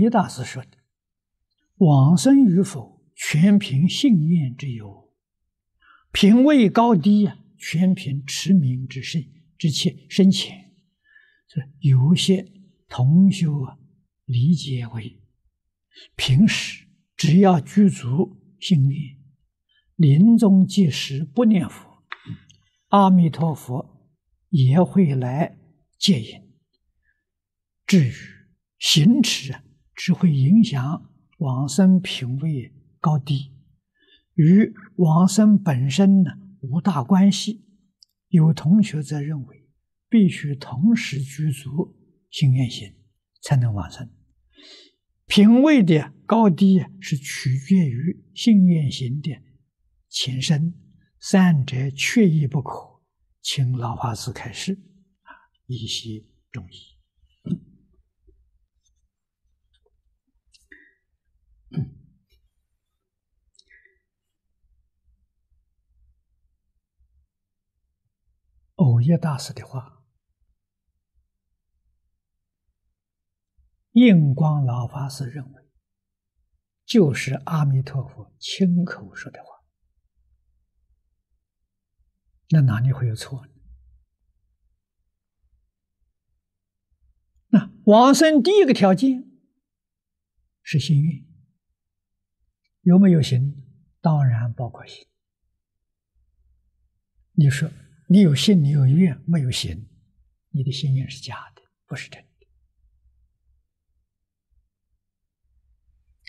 一大师说的：“往生与否，全凭信愿之由；品位高低啊，全凭持名之深之切深浅。”是有些同修啊，理解为平时只要具足信愿，临终即使不念佛，阿弥陀佛也会来接引。至于行持啊，只会影响往生品位高低，与往生本身呢无大关系。有同学则认为，必须同时具足信愿行，才能往生。品位的高低是取决于信愿行的前身，三者缺一不可。请老法师开示啊，以释众疑。藕益大师的话，印光老法师认为，就是阿弥陀佛亲口说的话，那哪里会有错呢？那往生第一个条件是信愿，有没有行？当然包括行。你说。你有信，你有愿，没有行，你的信愿是假的，不是真的。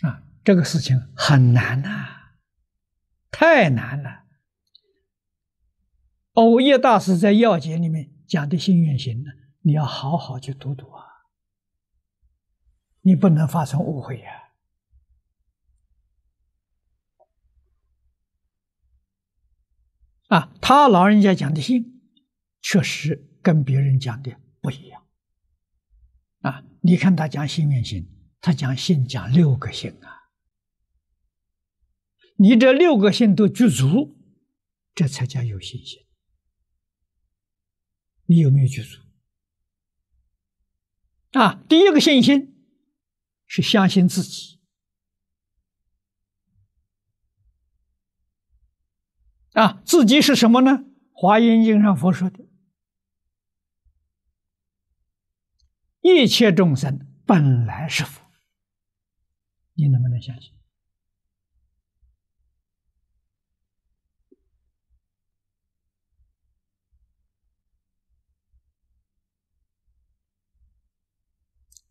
啊，这个事情很难呐、太难了。藕益大师在要解里面讲的信愿行呢，你要好好去读读啊，你不能发生误会呀、啊。啊，他老人家讲的信，确实跟别人讲的不一样。啊，你看他讲信愿行，他讲信讲六个信啊。你这六个信都具足，这才叫有信心。你有没有具足？啊，第一个信心是相信自己。啊，自己是什么呢？《华严经》上佛说的，一切众生本来是佛，你能不能相信？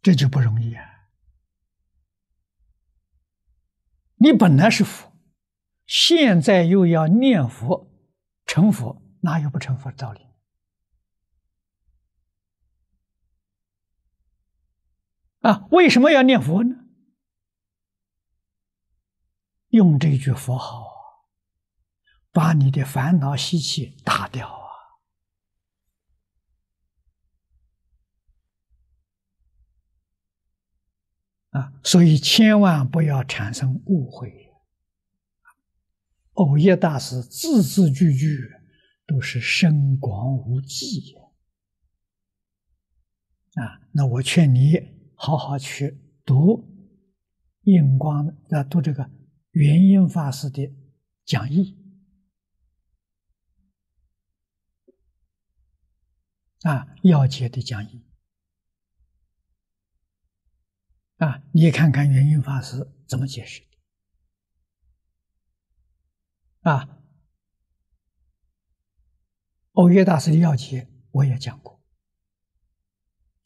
这就不容易啊！你本来是佛。现在又要念佛成佛，哪有不成佛的道理？啊，为什么要念佛呢？用这句佛号，把你的烦恼习气打掉啊！啊，所以千万不要产生误会。藕益大师字字句句都是深广无际啊！那我劝你好好去读印光啊，读这个圆音法师的讲义啊，要解的讲义啊，你看看圆音法师怎么解释。啊，欧耶大师的要解我也讲过。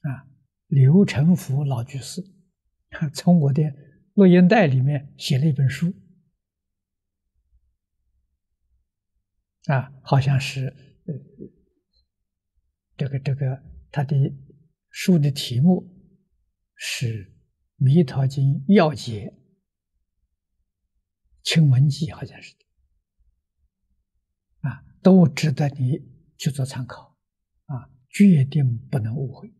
啊，刘成福老居士从我的录音带里面写了一本书，啊，好像是呃，这个这个他的书的题目是《弥陀经要解》，清文记好像是。都值得你去做参考，啊，决定不能误会。